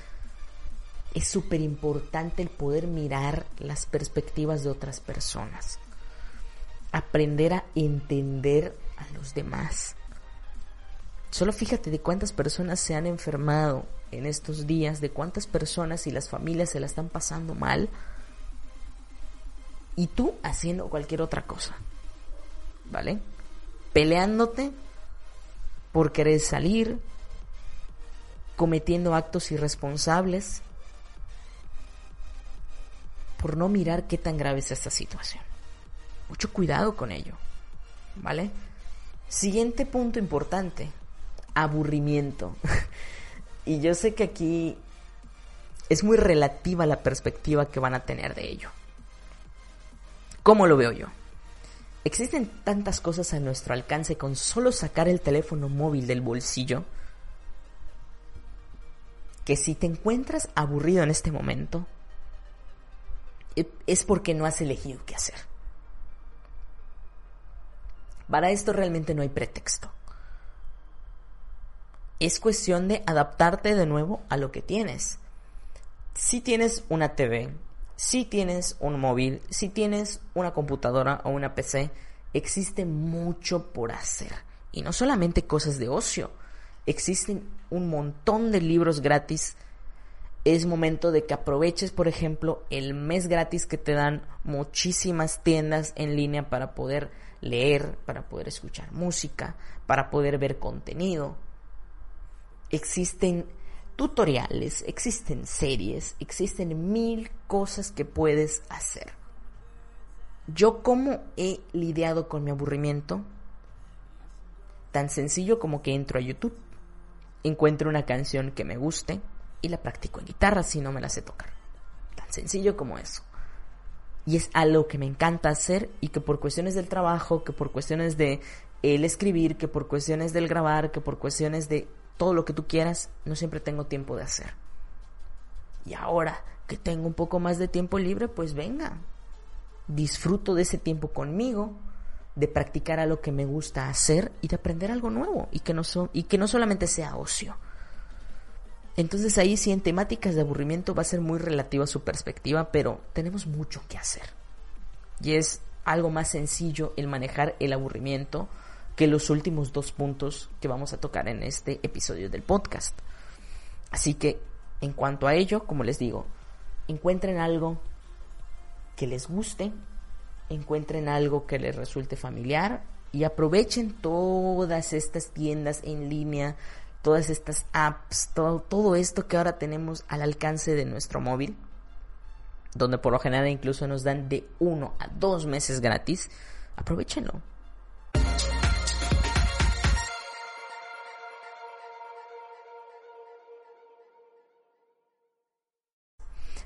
es súper importante el poder mirar las perspectivas de otras personas. Aprender a entender a los demás. Solo fíjate de cuántas personas se han enfermado en estos días, de cuántas personas y las familias se la están pasando mal. Y tú haciendo cualquier otra cosa. ¿Vale? Peleándote por querer salir, cometiendo actos irresponsables, por no mirar qué tan grave es esta situación. Mucho cuidado con ello. ¿Vale? Siguiente punto importante. Aburrimiento. y yo sé que aquí es muy relativa la perspectiva que van a tener de ello. ¿Cómo lo veo yo? Existen tantas cosas a nuestro alcance con solo sacar el teléfono móvil del bolsillo que si te encuentras aburrido en este momento, es porque no has elegido qué hacer. Para esto realmente no hay pretexto. Es cuestión de adaptarte de nuevo a lo que tienes. Si tienes una TV, si tienes un móvil, si tienes una computadora o una PC, existe mucho por hacer. Y no solamente cosas de ocio, existen un montón de libros gratis es momento de que aproveches, por ejemplo, el mes gratis que te dan muchísimas tiendas en línea para poder leer, para poder escuchar música, para poder ver contenido. Existen tutoriales, existen series, existen mil cosas que puedes hacer. Yo cómo he lidiado con mi aburrimiento, tan sencillo como que entro a YouTube, encuentro una canción que me guste, y la practico en guitarra si no me la sé tocar. Tan sencillo como eso. Y es algo que me encanta hacer y que por cuestiones del trabajo, que por cuestiones de el escribir, que por cuestiones del grabar, que por cuestiones de todo lo que tú quieras, no siempre tengo tiempo de hacer. Y ahora que tengo un poco más de tiempo libre, pues venga, disfruto de ese tiempo conmigo, de practicar a lo que me gusta hacer y de aprender algo nuevo y que no, y que no solamente sea ocio. Entonces ahí sí en temáticas de aburrimiento va a ser muy relativa su perspectiva, pero tenemos mucho que hacer. Y es algo más sencillo el manejar el aburrimiento que los últimos dos puntos que vamos a tocar en este episodio del podcast. Así que En cuanto a ello, como les digo, encuentren algo que les guste, encuentren algo que les resulte familiar y aprovechen todas estas tiendas en línea, todas estas apps, todo, esto que ahora tenemos al alcance de nuestro móvil, donde por lo general incluso nos dan de uno a dos meses gratis, aprovechenlo.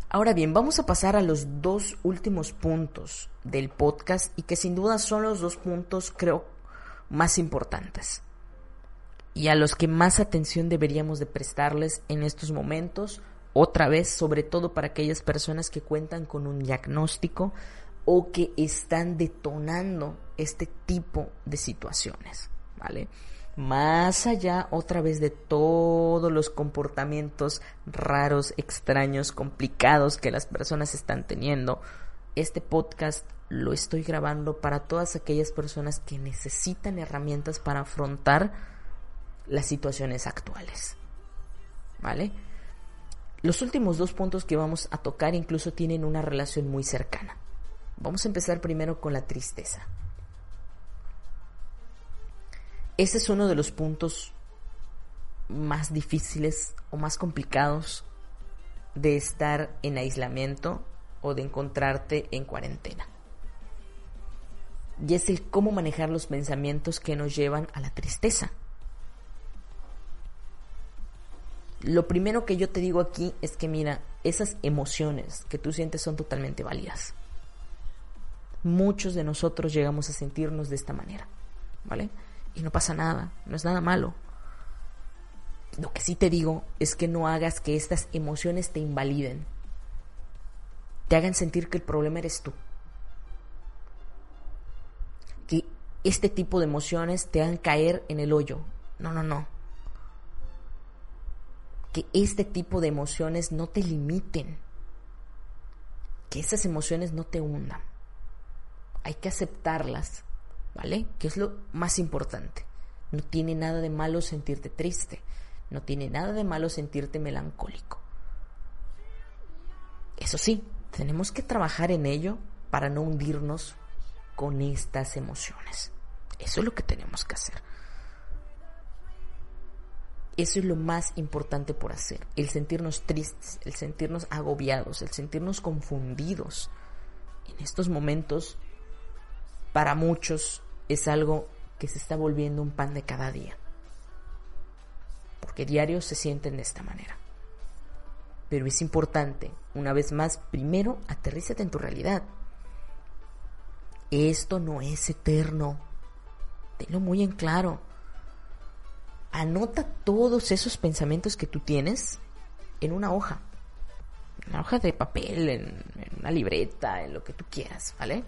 Ahora bien, vamos a pasar a los dos últimos puntos del podcast y que sin duda son los dos puntos creo más importantes y a los que más atención deberíamos de prestarles en estos momentos, otra vez, sobre todo para aquellas personas que cuentan con un diagnóstico o que están detonando este tipo de situaciones, ¿vale? más allá otra vez de todos los comportamientos raros, extraños, complicados que las personas están teniendo, este podcast lo estoy grabando para todas aquellas personas que necesitan herramientas para afrontar las situaciones actuales. ¿Vale? Los últimos dos puntos que vamos a tocar incluso tienen una relación muy cercana. Vamos a empezar primero con la tristeza. Ese es uno de los puntos más difíciles o más complicados de estar en aislamiento o de encontrarte en cuarentena. Y es el cómo manejar los pensamientos que nos llevan a la tristeza. Lo primero que yo te digo aquí es que mira, esas emociones que tú sientes son totalmente válidas. Muchos de nosotros llegamos a sentirnos de esta manera, ¿vale? y no pasa nada, no es nada malo. Lo que sí te digo es que no hagas que estas emociones te invaliden, te hagan sentir que el problema eres tú. Que este tipo de emociones te hagan caer en el hoyo. No, no, no. Que este tipo de emociones no te limiten. Que esas emociones no te hundan. Hay que aceptarlas ¿vale? Que es lo más importante. No tiene nada de malo sentirte triste, no tiene nada de malo sentirte melancólico. Eso sí, tenemos que trabajar en ello para no hundirnos con estas emociones. Eso es lo que tenemos que hacer. Eso es lo más importante por hacer, el sentirnos tristes, el sentirnos agobiados, el sentirnos confundidos. En estos momentos, para muchos, es algo que se está volviendo un pan de cada día. Porque diario se sienten de esta manera. Pero es importante, una vez más, primero aterrízate en tu realidad. Esto no es eterno. Tenlo muy en claro. Anota todos esos pensamientos que tú tienes en una hoja. En una hoja de papel, en, en una libreta, en lo que tú quieras, ¿vale?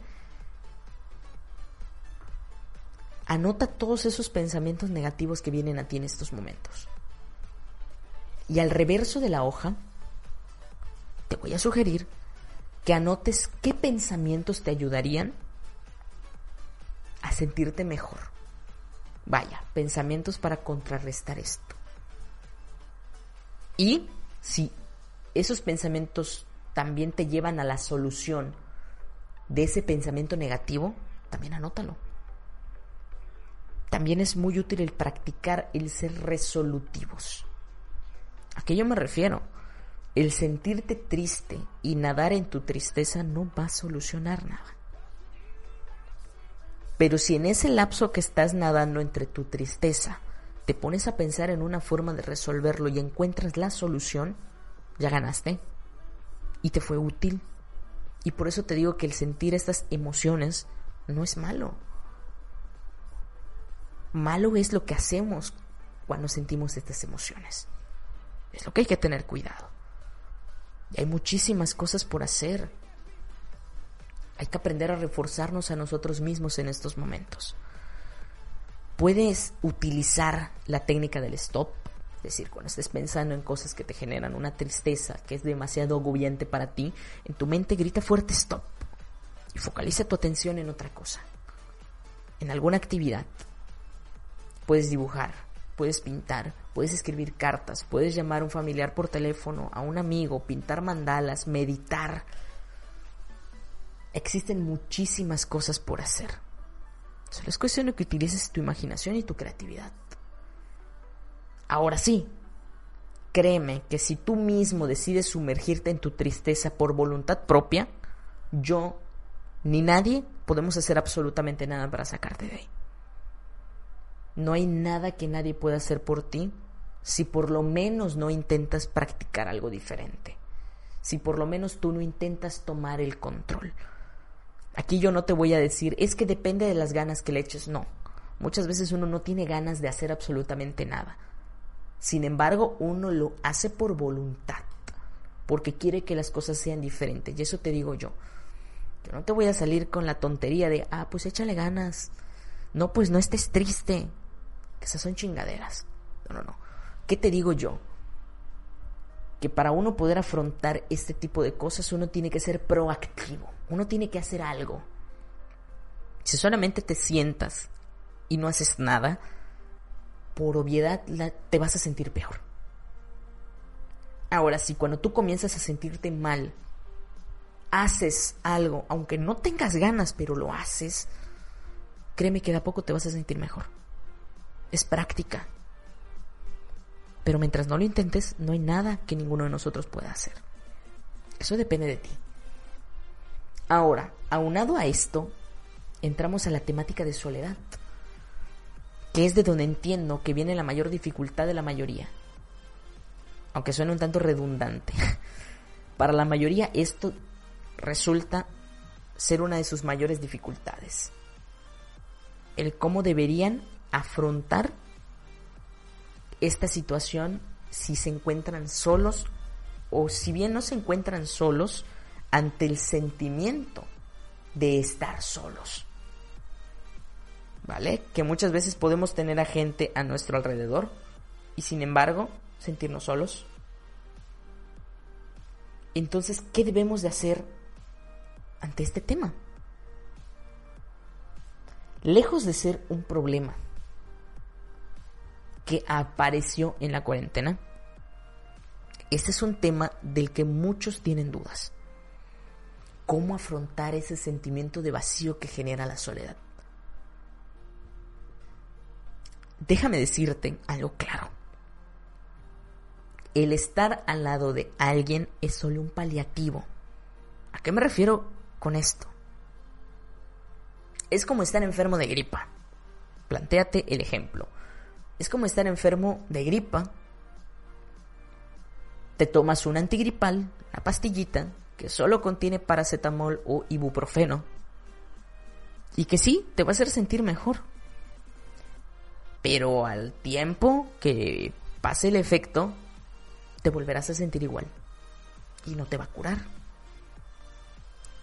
Anota todos esos pensamientos negativos que vienen a ti en estos momentos. Y al reverso de la hoja, te voy a sugerir que anotes qué pensamientos te ayudarían a sentirte mejor. Vaya, pensamientos para contrarrestar esto. Y si esos pensamientos también te llevan a la solución de ese pensamiento negativo, también anótalo también es muy útil el practicar el ser resolutivos. ¿A qué yo me refiero? El sentirte triste y nadar en tu tristeza no va a solucionar nada. Pero si en ese lapso que estás nadando entre tu tristeza te pones a pensar en una forma de resolverlo y encuentras la solución, ya ganaste. Y te fue útil. Y por eso te digo que el sentir estas emociones no es malo. Malo es lo que hacemos cuando sentimos estas emociones. Es lo que hay que tener cuidado. Y hay muchísimas cosas por hacer. Hay que aprender a reforzarnos a nosotros mismos en estos momentos. Puedes utilizar la técnica del stop, es decir, cuando estés pensando en cosas que te generan una tristeza que es demasiado agobiante para ti, en tu mente grita fuerte stop y focaliza tu atención en otra cosa, en alguna actividad, Puedes dibujar, puedes pintar, puedes escribir cartas, puedes llamar a un familiar por teléfono, a un amigo, pintar mandalas, meditar. Existen muchísimas cosas por hacer. Solo es cuestión de que utilices tu imaginación y tu creatividad. Ahora sí, créeme que si tú mismo decides sumergirte en tu tristeza por voluntad propia, yo ni nadie podemos hacer absolutamente nada para sacarte de ahí. No hay nada que nadie pueda hacer por ti si por lo menos no intentas practicar algo diferente. Si por lo menos tú no intentas tomar el control. Aquí yo no te voy a decir, es que depende de las ganas que le eches. No. Muchas veces uno no tiene ganas de hacer absolutamente nada. Sin embargo, uno lo hace por voluntad, porque quiere que las cosas sean diferentes. Y eso te digo yo. Yo no te voy a salir con la tontería de, ah, pues échale ganas. No, pues no estés triste. Que esas son chingaderas. No, no, no. ¿Qué te digo yo? Que para uno poder afrontar este tipo de cosas, uno tiene que ser proactivo. Uno tiene que hacer algo. Si solamente te sientas y no haces nada, por obviedad te vas a sentir peor. Ahora, si cuando tú comienzas a sentirte mal, haces algo, aunque no tengas ganas, pero lo haces, créeme que de a poco te vas a sentir mejor. Es práctica. Pero mientras no lo intentes, no hay nada que ninguno de nosotros pueda hacer. Eso depende de ti. Ahora, aunado a esto, entramos a la temática de soledad que es de donde entiendo que viene la mayor dificultad de la mayoría. Aunque suene un tanto redundante. Para la mayoría esto resulta ser una de sus mayores dificultades. El cómo deberían afrontar esta situación si se encuentran solos o si bien no se encuentran solos ante el sentimiento de estar solos. ¿vale? Que muchas veces podemos tener a gente a nuestro alrededor y sin embargo sentirnos solos. Entonces, ¿qué debemos de hacer ante este tema? Lejos de ser un problema que apareció en la cuarentena, este es un tema del que muchos tienen dudas. ¿Cómo afrontar ese sentimiento de vacío que genera la soledad? déjame decirte algo claro. El estar al lado de alguien es solo un paliativo. ¿A qué me refiero con esto? Es como estar enfermo de gripa. Plantéate el ejemplo. Es como estar enfermo de gripa. Te tomas un antigripal, una pastillita, que solo contiene paracetamol o ibuprofeno. Y que sí, te va a hacer sentir mejor pero al tiempo que pase el efecto, te volverás a sentir igual y no te va a curar.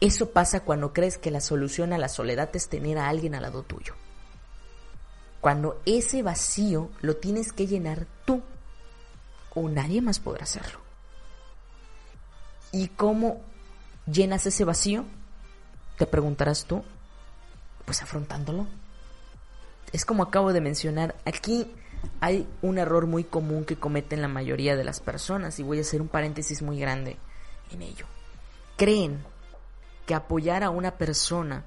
Eso pasa cuando crees que la solución a la soledad es tener a alguien al lado tuyo. Cuando ese vacío lo tienes que llenar tú o nadie más podrá hacerlo. ¿Y cómo llenas ese vacío? Te preguntarás tú. Pues afrontándolo es como acabo de mencionar, aquí hay un error muy común que cometen la mayoría de las personas y voy a hacer un paréntesis muy grande en ello. Creen que apoyar a una persona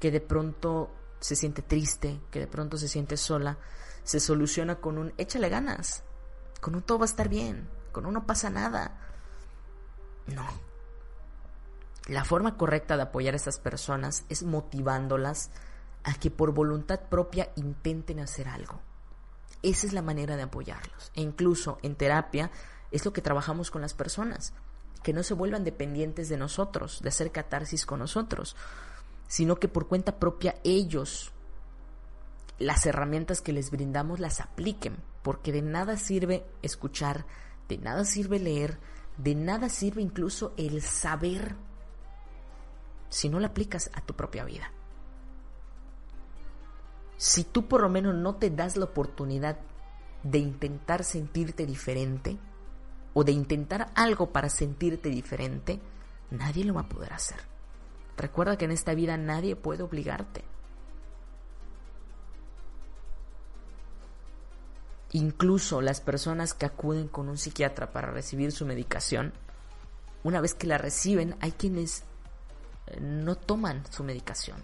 que de pronto se siente triste, que de pronto se siente sola, se soluciona con un échale ganas, con un todo va a estar bien, con un no pasa nada. No. La forma correcta de apoyar a esas personas es motivándolas a que por voluntad propia intenten hacer algo. Esa es la manera de apoyarlos. E incluso en terapia es lo que trabajamos con las personas, que no se vuelvan dependientes de nosotros, de hacer catarsis con nosotros, sino que por cuenta propia ellos las herramientas que les brindamos las apliquen, porque de nada sirve escuchar, de nada sirve leer, de nada sirve incluso el saber si no lo aplicas a tu propia vida si tú por lo menos no te das la oportunidad de intentar sentirte diferente o de intentar algo para sentirte diferente, nadie lo va a poder hacer. Recuerda que en esta vida nadie puede obligarte. Incluso las personas que acuden con un psiquiatra para recibir su medicación, una vez que la reciben, hay quienes eh, no toman su medicación.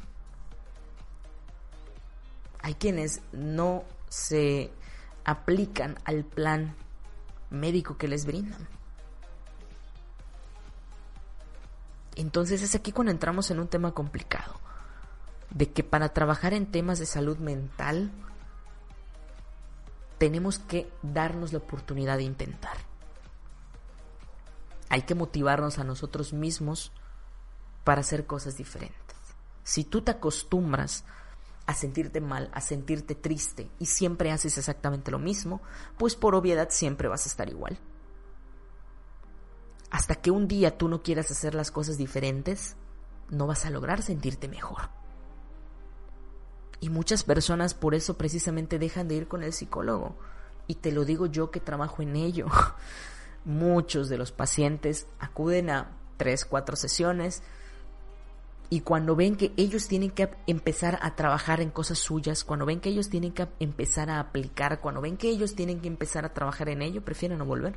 Hay quienes no se aplican al plan médico que les brindan. Entonces es aquí cuando entramos en un tema complicado, de que para trabajar en temas de salud mental tenemos que darnos la oportunidad de intentar. Hay que motivarnos a nosotros mismos para hacer cosas diferentes. Si tú te acostumbras a sentirte mal, a sentirte triste y siempre haces exactamente lo mismo, pues por obviedad siempre vas a estar igual. Hasta que un día tú no quieras hacer las cosas diferentes, no vas a lograr sentirte mejor. Y muchas personas por eso precisamente dejan de ir con el psicólogo. Y te lo digo yo que trabajo en ello. Muchos de los pacientes acuden a tres, cuatro sesiones y cuando ven que ellos tienen que empezar a trabajar en cosas suyas, cuando ven que ellos tienen que empezar a aplicar, cuando ven que ellos tienen que empezar a trabajar en ello, prefieren no volver.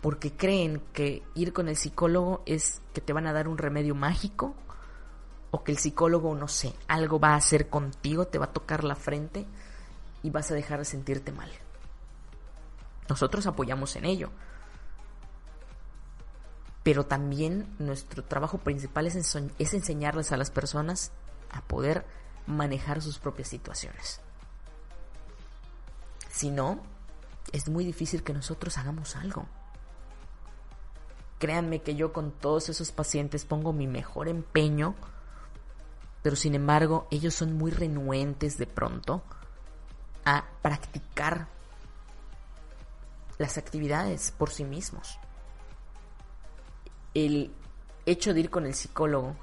Porque creen que ir con el psicólogo es que te van a dar un remedio mágico o que el psicólogo, no sé, algo va a hacer contigo, te va a tocar la frente y vas a dejar de sentirte mal. Nosotros apoyamos en ello. Pero también nuestro trabajo principal es, es enseñarles a las personas a poder manejar sus propias situaciones. Si no, es muy difícil que nosotros hagamos algo. Créanme que yo con todos esos pacientes pongo mi mejor empeño pero sin embargo ellos son muy renuentes de pronto a practicar las actividades por sí mismos. El hecho de ir con el psicólogo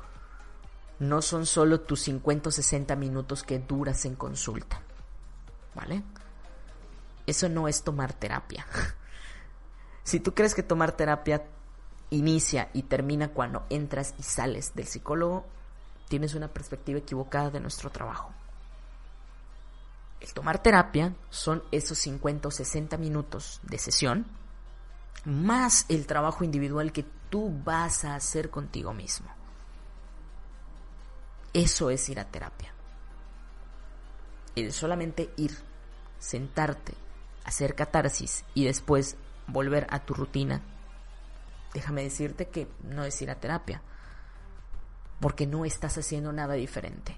no son solo tus 50 o 60 minutos que duras en consulta, ¿vale? Eso no es tomar terapia. si tú crees que tomar terapia inicia y termina cuando entras y sales del psicólogo, tienes una perspectiva equivocada de nuestro trabajo. El tomar terapia son esos 50 o 60 minutos de sesión, más el trabajo individual que tú vas a hacer contigo mismo. Eso es ir a terapia. El solamente ir, sentarte, hacer catarsis y después volver a tu rutina, déjame decirte que no es ir a terapia porque no estás haciendo nada diferente.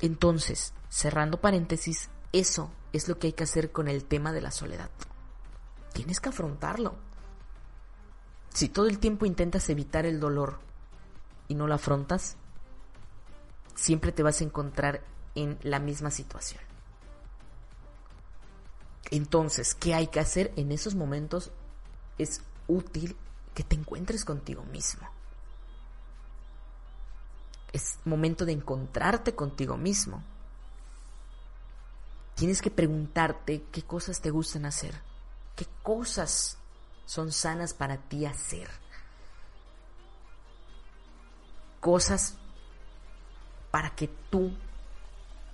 Entonces, cerrando paréntesis, eso es lo que hay que hacer con el tema de la soledad. Tienes que afrontarlo. Si todo el tiempo intentas evitar el dolor y no lo afrontas, siempre te vas a encontrar en la misma situación. Entonces, ¿qué hay que hacer en esos momentos? Es útil que te encuentres contigo mismo es momento de encontrarte contigo mismo. Tienes que preguntarte qué cosas te gustan hacer, qué cosas son sanas para ti hacer. Cosas para que tú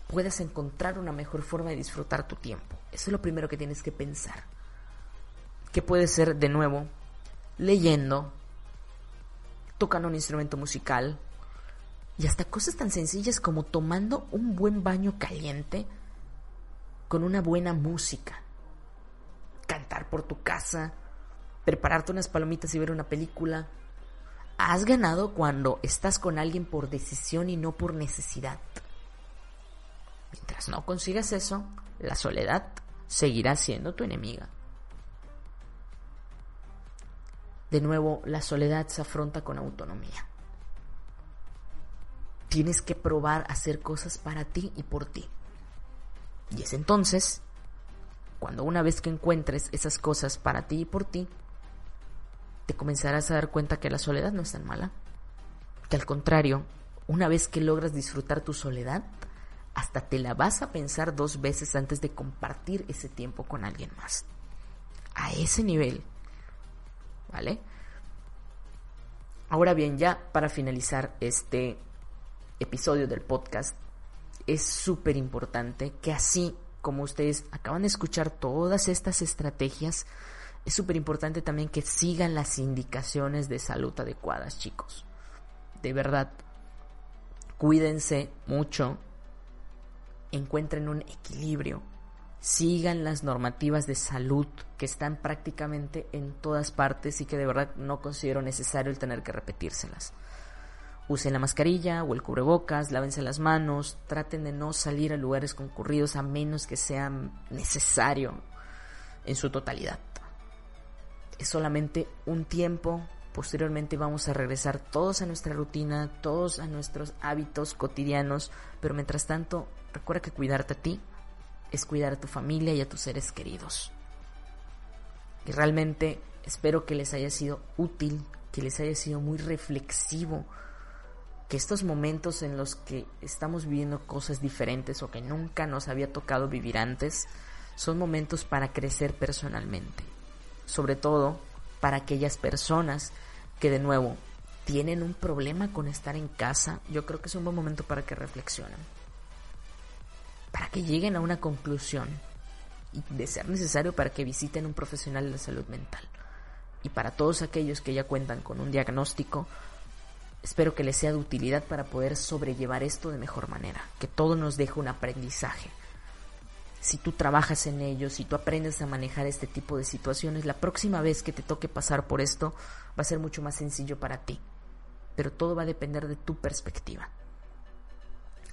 puedas encontrar una mejor forma de disfrutar tu tiempo. Eso es lo primero que tienes que pensar. Que puede ser, de nuevo, leyendo, tocando un instrumento musical, y hasta cosas tan sencillas como tomando un buen baño caliente con una buena música. Cantar por tu casa, prepararte unas palomitas y ver una película. Has ganado cuando estás con alguien por decisión y no por necesidad. Mientras no consigas eso, la soledad seguirá siendo tu enemiga. De nuevo, la soledad se afronta con autonomía. Tienes que probar hacer cosas para ti y por ti. Y es entonces cuando una vez que encuentres esas cosas para ti y por ti, te comenzarás a dar cuenta que la soledad no es tan mala. Que al contrario, una vez que logras disfrutar tu soledad, hasta te la vas a pensar dos veces antes de compartir ese tiempo con alguien más. A ese nivel. ¿Vale? Ahora bien, ya para finalizar este episodio del podcast, es súper importante que así como ustedes acaban de escuchar todas estas estrategias, es súper importante también que sigan las indicaciones de salud adecuadas, chicos. De verdad, cuídense mucho, encuentren un equilibrio, sigan las normativas de salud que están prácticamente en todas partes y que de verdad no considero necesario el tener que repetírselas. Usen la mascarilla o el cubrebocas, lávense las manos, traten de no salir a lugares concurridos a menos que sea necesario en su totalidad. Es solamente un tiempo, posteriormente vamos a regresar todos a nuestra rutina, todos a nuestros hábitos cotidianos, pero mientras tanto, recuerda que cuidarte a ti es cuidar a tu familia y a tus seres queridos. Y realmente espero que les haya sido útil, que les haya sido muy reflexivo que estos momentos en los que estamos viviendo cosas diferentes o que nunca nos había tocado vivir antes, son momentos para crecer personalmente. Sobre todo para aquellas personas que de nuevo tienen un problema con estar en casa, yo creo que es un buen momento para que reflexionen. Para que lleguen a una conclusión y de ser necesario para que visiten un profesional de la salud mental. Y para todos aquellos que ya cuentan con un diagnóstico, Espero que les sea de utilidad para poder sobrellevar esto de mejor manera, que todo nos deje un aprendizaje. Si tú trabajas en ello, si tú aprendes a manejar este tipo de situaciones, la próxima vez que te toque pasar por esto va a ser mucho más sencillo para ti. Pero todo va a depender de tu perspectiva.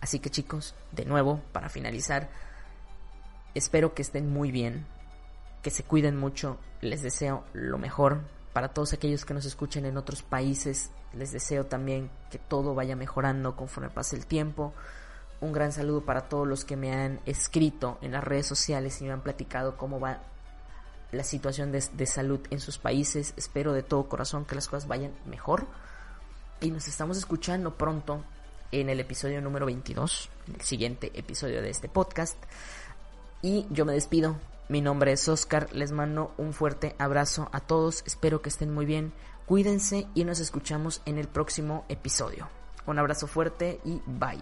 Así que chicos, de nuevo, para finalizar, espero que estén muy bien, que se cuiden mucho, les deseo lo mejor para todos aquellos que nos escuchen en otros países, les deseo también que todo vaya mejorando conforme pase el tiempo. Un gran saludo para todos los que me han escrito en las redes sociales y me han platicado cómo va la situación de, salud en sus países. Espero de todo corazón que las cosas vayan mejor. Y nos estamos escuchando pronto en el episodio número 22, el siguiente episodio de este podcast. Y yo me despido mi nombre es Oscar, les mando un fuerte abrazo a todos, espero que estén muy bien, cuídense y nos escuchamos en el próximo episodio. Un abrazo fuerte y bye.